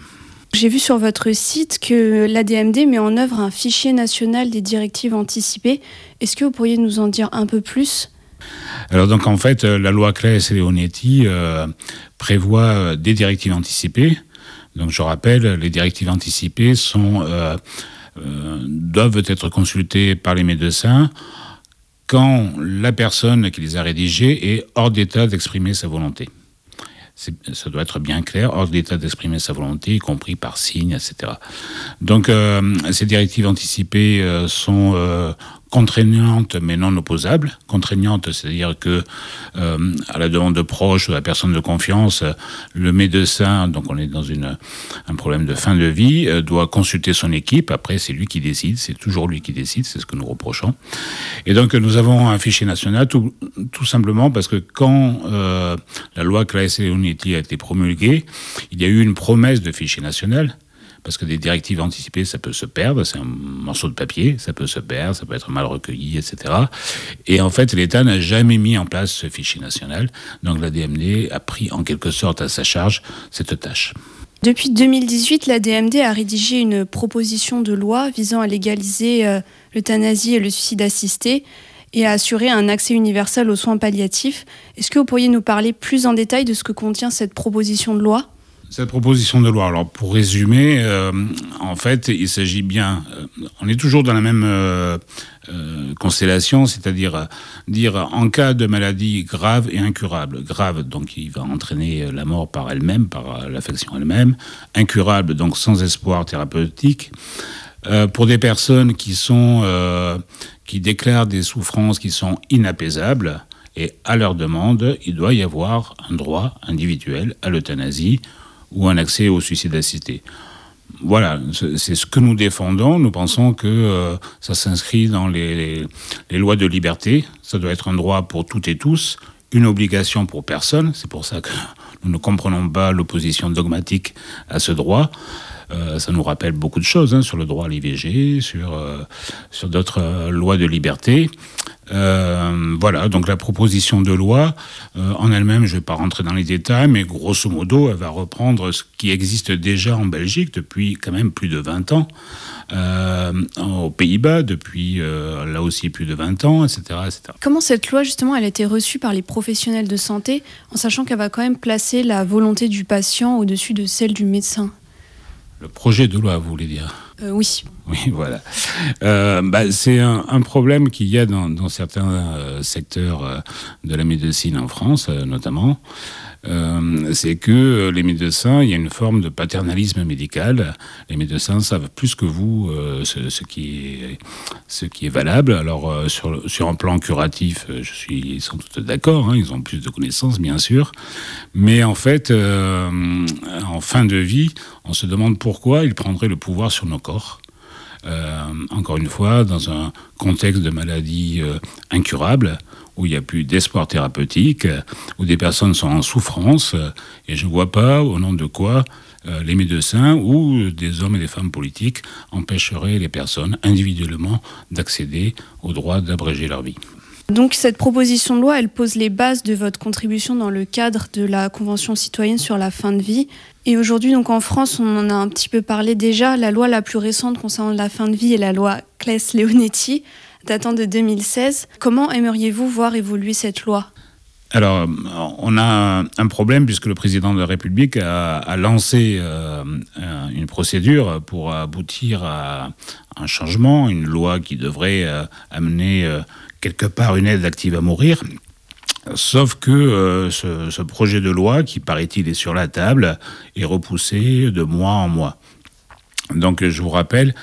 J'ai vu sur votre site que l'ADMD met en œuvre un fichier national des directives anticipées. Est-ce que vous pourriez nous en dire un peu plus? Alors donc en fait la loi Claes et Leonetti euh, prévoit des directives anticipées donc je rappelle, les directives anticipées euh, euh, doivent être consultées par les médecins quand la personne qui les a rédigées est hors d'état d'exprimer sa volonté. Ça doit être bien clair, hors d'état d'exprimer sa volonté, y compris par signe, etc. Donc, euh, ces directives anticipées sont contraignante mais non opposable. Contraignante, c'est-à-dire que euh, à la demande de proches ou à la personne de confiance, le médecin, donc on est dans une, un problème de fin de vie, euh, doit consulter son équipe. Après, c'est lui qui décide, c'est toujours lui qui décide, c'est ce que nous reprochons. Et donc nous avons un fichier national tout, tout simplement parce que quand euh, la loi Claes Unity a été promulguée, il y a eu une promesse de fichier national parce que des directives anticipées, ça peut se perdre, c'est un morceau de papier, ça peut se perdre, ça peut être mal recueilli, etc. Et en fait, l'État n'a jamais mis en place ce fichier national, donc la DMD a pris en quelque sorte à sa charge cette tâche. Depuis 2018, la DMD a rédigé une proposition de loi visant à légaliser euh, l'euthanasie et le suicide assisté et à assurer un accès universel aux soins palliatifs. Est-ce que vous pourriez nous parler plus en détail de ce que contient cette proposition de loi? Cette proposition de loi, alors pour résumer, euh, en fait, il s'agit bien, euh, on est toujours dans la même euh, constellation, c'est-à-dire dire en cas de maladie grave et incurable, grave, donc qui va entraîner la mort par elle-même, par l'affection elle-même, incurable, donc sans espoir thérapeutique, pour des personnes qui sont, qui déclarent des souffrances qui sont inapaisables, et à leur demande, il doit y avoir un droit individuel à l'euthanasie ou un accès au suicide assisté. Voilà, c'est ce que nous défendons. Nous pensons que euh, ça s'inscrit dans les, les, lois de liberté. Ça doit être un droit pour toutes et tous, une obligation pour personne. C'est pour ça que nous ne comprenons pas l'opposition dogmatique à ce droit. Euh, ça nous rappelle beaucoup de choses hein, sur le droit à l'IVG, sur, euh, sur d'autres euh, lois de liberté. voilà, donc la proposition de loi en elle-même, je ne vais pas rentrer dans les détails, mais grosso modo, elle va reprendre ce qui existe déjà en Belgique depuis quand même plus de 20 ans, aux Pays-Bas depuis là aussi plus de 20 ans, etc., etc. Comment cette loi, justement, elle a été reçue par les professionnels de santé, en sachant qu'elle va quand même placer la volonté du patient au-dessus de celle du médecin? Le projet de loi, vous voulez dire? Euh, Oui. Oui, voilà. Euh, bah, c'est un, problème qu'il y a dans, certains euh, secteurs de la médecine en France, notamment. Euh, c'est que euh, les médecins, il y a une forme de paternalisme médical. Les médecins savent plus que vous euh, ce, qui est, valable. Alors, sur, sur un plan curatif, je suis sans doute d'accord, hein, ils ont plus de connaissances, bien sûr. Mais en fait, en fin de vie, on se demande pourquoi ils prendraient le pouvoir sur nos corps. Encore une fois, dans un contexte de maladie incurable, où il n'y a plus d'espoir thérapeutique, où des personnes sont en souffrance, et je ne vois pas au nom de quoi euh, les médecins ou des hommes et des femmes politiques empêcheraient les personnes individuellement d'accéder au droit d'abréger leur vie. Donc cette proposition de loi, elle pose les bases de votre contribution dans le cadre de la Convention citoyenne sur la fin de vie. Et aujourd'hui, donc en France, on en a un petit peu parlé déjà. La loi la plus récente concernant la fin de vie est la loi Claes-Leonetti datant de 2016. Comment aimeriez-vous voir évoluer cette loi? Alors, on a un problème puisque le président de la République a, lancé euh, une procédure pour aboutir à un changement, une loi qui devrait euh, amener euh, quelque part une aide active à mourir. Sauf que ce, ce, projet de loi, qui paraît-il est sur la table, est repoussé de mois en mois. Donc, je vous rappelle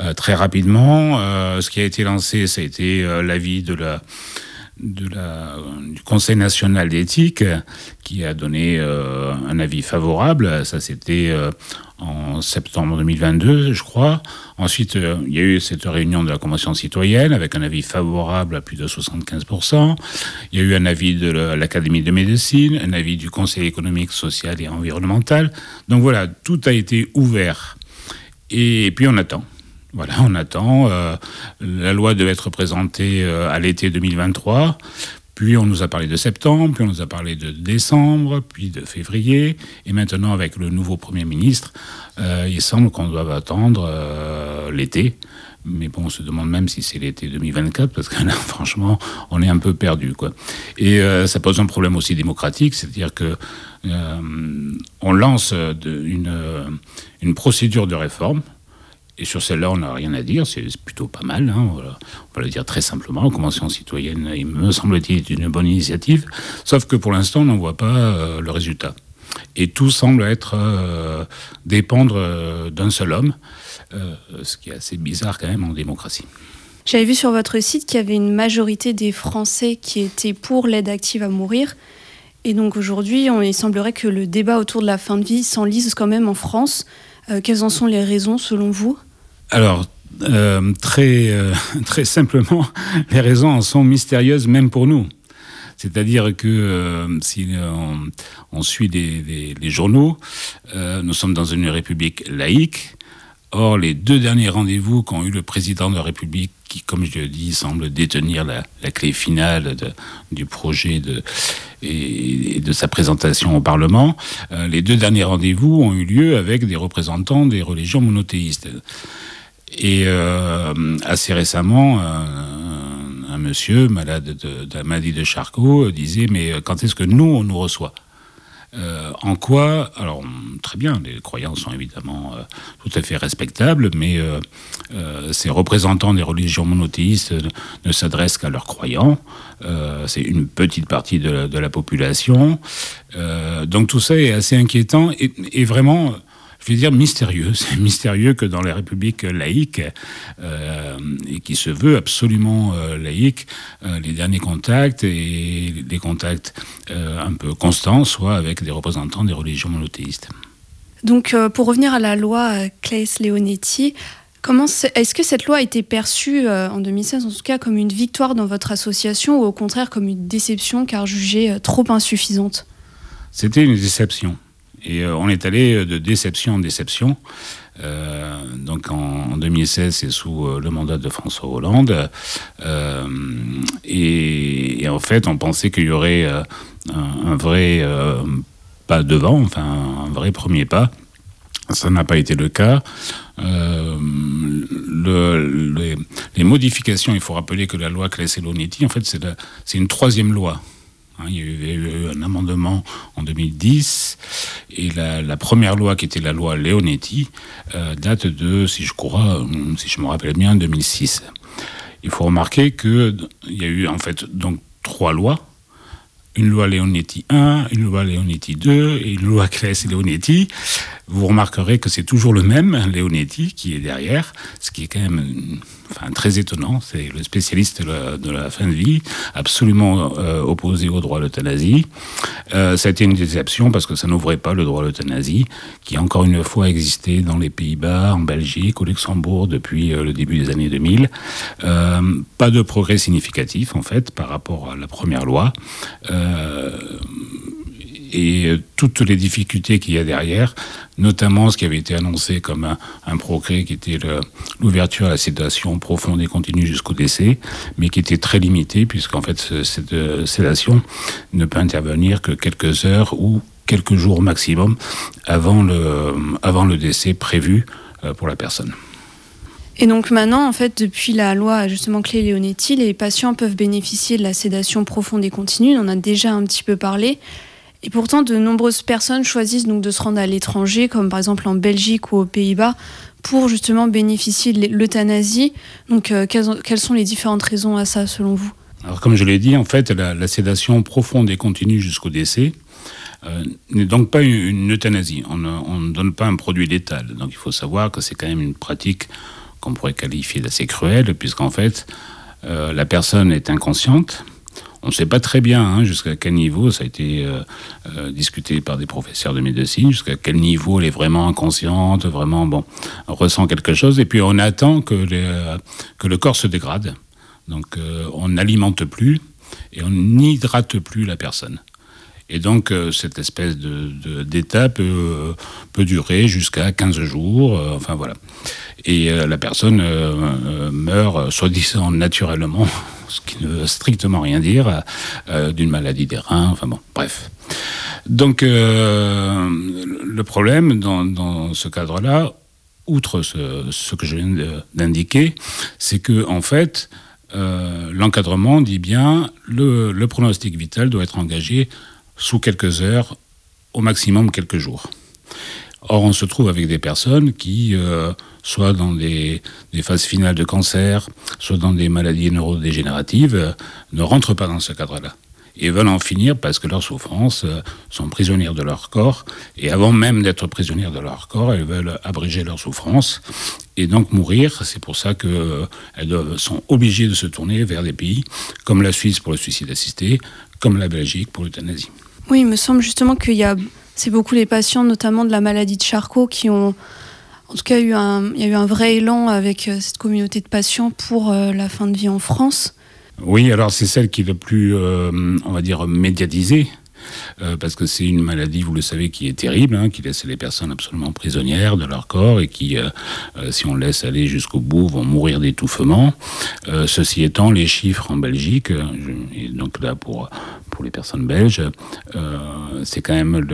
euh, très rapidement. Euh, ce qui a été lancé, ça a été euh, l'avis de la, de la, du Conseil national d'éthique qui a donné un avis favorable. Ça, c'était en septembre 2022, je crois. Ensuite, il y a eu cette réunion de la Convention citoyenne avec un avis favorable à plus de 75%. Il y a eu un avis de l'Académie de médecine, un avis du Conseil économique, social et environnemental. Donc voilà, tout a été ouvert. Et puis on attend. Voilà, on attend. Euh, la loi devait être présentée euh, à l'été 2023. Puis on nous a parlé de septembre, puis on nous a parlé de décembre, puis de février. Et maintenant, avec le nouveau Premier ministre, euh, il semble qu'on doit attendre l'été. Mais bon, on se demande même si c'est l'été 2024, parce que là, franchement, on est un peu perdu. Quoi. Et ça pose un problème aussi démocratique, c'est-à-dire que on lance une procédure de réforme et sur celle-là, on n'a rien à dire, c'est plutôt pas mal, hein, on, va, le dire très simplement. La Convention citoyenne, il me semble-t-il, est une bonne initiative, sauf que pour l'instant, on n'en voit pas euh, le résultat. Et tout semble être euh, dépendre euh, d'un seul homme, ce qui est assez bizarre quand même en démocratie. J'avais vu sur votre site qu'il y avait une majorité des Français qui étaient pour l'aide active à mourir. Et donc aujourd'hui, il semblerait que le débat autour de la fin de vie s'enlise quand même en France. Quelles en sont les raisons selon vous alors, euh, très, euh, très simplement, les raisons en sont mystérieuses même pour nous. C'est-à-dire que euh, si on, suit les journaux, nous sommes dans une république laïque. Or, les deux derniers rendez-vous qu'ont eu le président de la République, qui, comme je le dis, semble détenir la, clé finale du projet de, et, de sa présentation au Parlement, les deux derniers rendez-vous ont eu lieu avec des représentants des religions monothéistes. Et euh, assez récemment, un, monsieur malade de, de, la maladie de Charcot disait Mais quand est-ce que nous, on nous reçoit? Euh, en quoi, alors très bien. Les croyances sont évidemment tout à fait respectables, mais ces représentants des religions monothéistes ne s'adressent qu'à leurs croyants. C'est une petite partie de, la population. donc tout ça est assez inquiétant et vraiment je vais dire mystérieux. C'est mystérieux que dans les républiques laïques, euh, et qui se veut absolument euh, laïque, euh, les derniers contacts et les contacts un peu constants soient avec des représentants des religions monothéistes. Donc, pour revenir à la loi Claes-Leonetti, est-ce que cette loi a été perçue en 2016, en tout cas, comme une victoire dans votre association ou au contraire comme une déception car jugée trop insuffisante? C'était une déception. Et euh, on est allé euh, de déception en déception. Euh, donc en, 2016, c'est sous le mandat de François Hollande. Et, en fait, on pensait qu'il y aurait un, vrai pas devant, enfin un vrai premier pas. Ça n'a pas été le cas. le, les, modifications, il faut rappeler que la loi Claes-Eloniti, en fait, c'est une troisième loi. Hein, il y a eu un amendement en 2010 et la, première loi qui était la loi Leonetti euh, date de, si je crois, euh, si je me rappelle bien, 2006. Il faut remarquer qu'il y a eu en fait donc trois lois une loi Leonetti 1, une loi Leonetti 2 et une loi Claes-Leonetti. Vous remarquerez que c'est toujours le même Leonetti qui est derrière, ce qui est quand même enfin, très étonnant. C'est le spécialiste de la, fin de vie, absolument euh, opposé au droit à l'euthanasie. Euh, ça a été une déception parce que ça n'ouvrait pas le droit à l'euthanasie, qui encore une fois existé dans les Pays-Bas, en Belgique, au Luxembourg depuis euh, le début des années 2000. pas de progrès significatif en fait par rapport à la première loi et euh, toutes les difficultés qu'il y a derrière, notamment ce qui avait été annoncé comme un, progrès qui était l'ouverture à la sédation profonde et continue jusqu'au décès, mais qui était très limité puisqu'en fait cette euh, sédation ne peut intervenir que quelques heures ou quelques jours maximum avant le, avant le décès prévu euh, pour la personne. Et donc maintenant, en fait, depuis la loi justement Clé Leonetti, les patients peuvent bénéficier de la sédation profonde et continue. On en a déjà un petit peu parlé. Et pourtant, de nombreuses personnes choisissent donc de se rendre à l'étranger, comme par exemple en Belgique ou aux Pays-Bas, pour justement bénéficier de l'euthanasie. Donc, euh, quelles, sont les différentes raisons à ça, selon vous? Alors, comme je l'ai dit, en fait, la, sédation profonde et continue jusqu'au décès euh, n'est donc pas une, euthanasie. On ne, donne pas un produit létal. Donc, il faut savoir que c'est quand même une pratique qu'on pourrait qualifier d'assez cruelle, puisqu'en fait, euh, la personne est inconsciente on ne sait pas très bien hein, jusqu'à quel niveau, ça a été euh, euh, discuté par des professeurs de médecine, jusqu'à quel niveau elle est vraiment inconsciente, vraiment, bon, ressent quelque chose, et puis on attend que, euh, que le corps se dégrade. Donc on n'alimente plus et on n'hydrate plus la personne. Et donc, cette espèce d'état de, peut, durer jusqu'à 15 jours. enfin, voilà. Et la personne meurt, soi-disant naturellement, ce qui ne veut strictement rien dire, euh, d'une maladie des reins, enfin bon, bref. Donc euh, le problème dans, ce cadre-là, outre ce, que je viens d'indiquer, c'est que en fait, euh, l'encadrement dit bien le, le pronostic vital doit être engagé sous quelques heures, au maximum quelques jours. Or, on se trouve avec des personnes qui, euh, soit dans des, phases finales de cancer, soit dans des maladies neurodégénératives, euh, ne rentrent pas dans ce cadre-là. Et veulent en finir parce que leurs souffrances euh, sont prisonnières de leur corps. Et avant même d'être prisonnières de leur corps, elles veulent abréger leurs souffrances et donc mourir. C'est pour ça qu'elles sont obligées de se tourner vers des pays comme la Suisse pour le suicide assisté, comme la Belgique pour l'euthanasie. Oui, il me semble justement qu'il y a c'est beaucoup les patients, notamment de la maladie de Charcot, qui ont, en tout cas, eu un, il y a eu un vrai élan avec euh, cette communauté de patients pour euh, la fin de vie en France. Oui, alors c'est celle qui est le plus, euh, on va dire, médiatisée. Euh, parce que c'est une maladie, vous le savez, qui est terrible, hein, qui laisse les personnes absolument prisonnières de leur corps et qui, euh, euh, si on laisse aller jusqu'au bout, vont mourir d'étouffement. ceci étant, les chiffres en Belgique, et donc là pour, pour les personnes belges, c'est quand même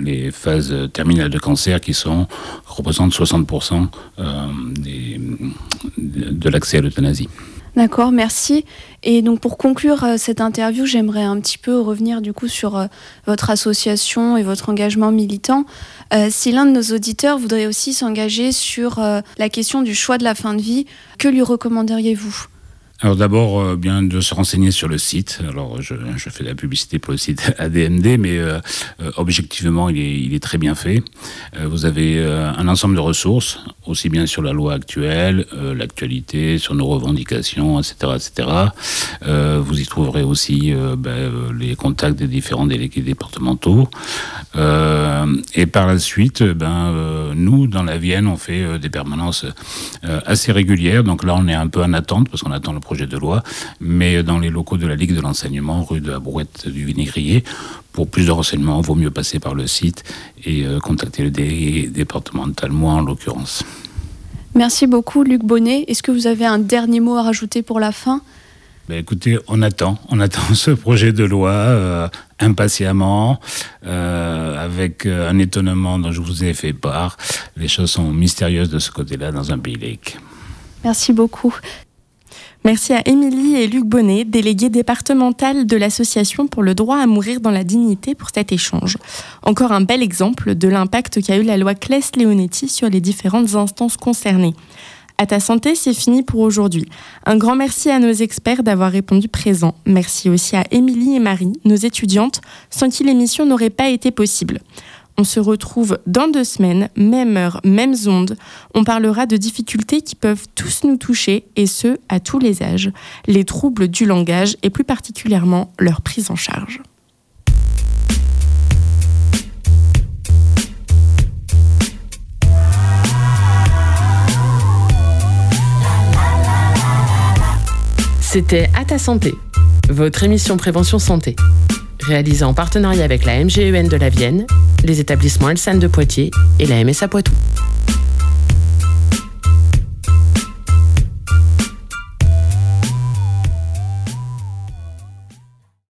les phases terminales de cancer qui sont, représentent 60% des, de l'accès à l'euthanasie. D'accord, merci. Et donc pour conclure euh, cette interview, j'aimerais un petit peu revenir du coup sur euh, votre association et votre engagement militant. Euh, si l'un de nos auditeurs voudrait aussi s'engager sur la question du choix de la fin de vie, que lui recommanderiez-vous? Alors d'abord, euh, bien de se renseigner sur le site. Alors je, fais de la publicité pour le site ADMD, mais euh, euh, objectivement, il est, il est, très bien fait. vous avez un ensemble de ressources, aussi bien sur la loi actuelle, l'actualité, sur nos revendications, etc., etc. vous y trouverez aussi ben, les contacts des différents délégués départementaux. et par la suite, ben nous dans la Vienne, on fait des permanences assez régulières. Donc là, on est un peu en attente parce qu'on attend le projet de loi, mais dans les locaux de la Ligue de l'enseignement, rue de la Brouette du Vinégrier. Pour plus de renseignements, vaut mieux passer par le site et euh, contacter le départemental, moi en l'occurrence. Merci beaucoup, Luc Bonnet. Est-ce que vous avez un dernier mot à rajouter pour la fin? Ben écoutez, on attend, on attend ce projet de loi euh, impatiemment, euh, avec un étonnement dont je vous ai fait part. Les choses sont mystérieuses de ce côté-là dans un pays laïque. Merci beaucoup. Merci à Émilie et Luc Bonnet, délégués départemental de l'association pour le droit à mourir dans la dignité pour cet échange. Encore un bel exemple de l'impact qu'a eu la loi Claes-Leonetti sur les différentes instances concernées. À ta santé, c'est fini pour aujourd'hui. Un grand merci à nos experts d'avoir répondu présent. Merci aussi à Émilie et Marie, nos étudiantes, sans qui l'émission n'aurait pas été possible. On se retrouve dans deux semaines, même heure, mêmes ondes. On parlera de difficultés qui peuvent tous nous toucher, et ce, à tous les âges, les troubles du langage et plus particulièrement leur prise en charge. C'était À ta santé, votre émission Prévention Santé réalisé en partenariat avec la MGEN de la Vienne, les établissements Elsan de Poitiers et la MSA Poitou.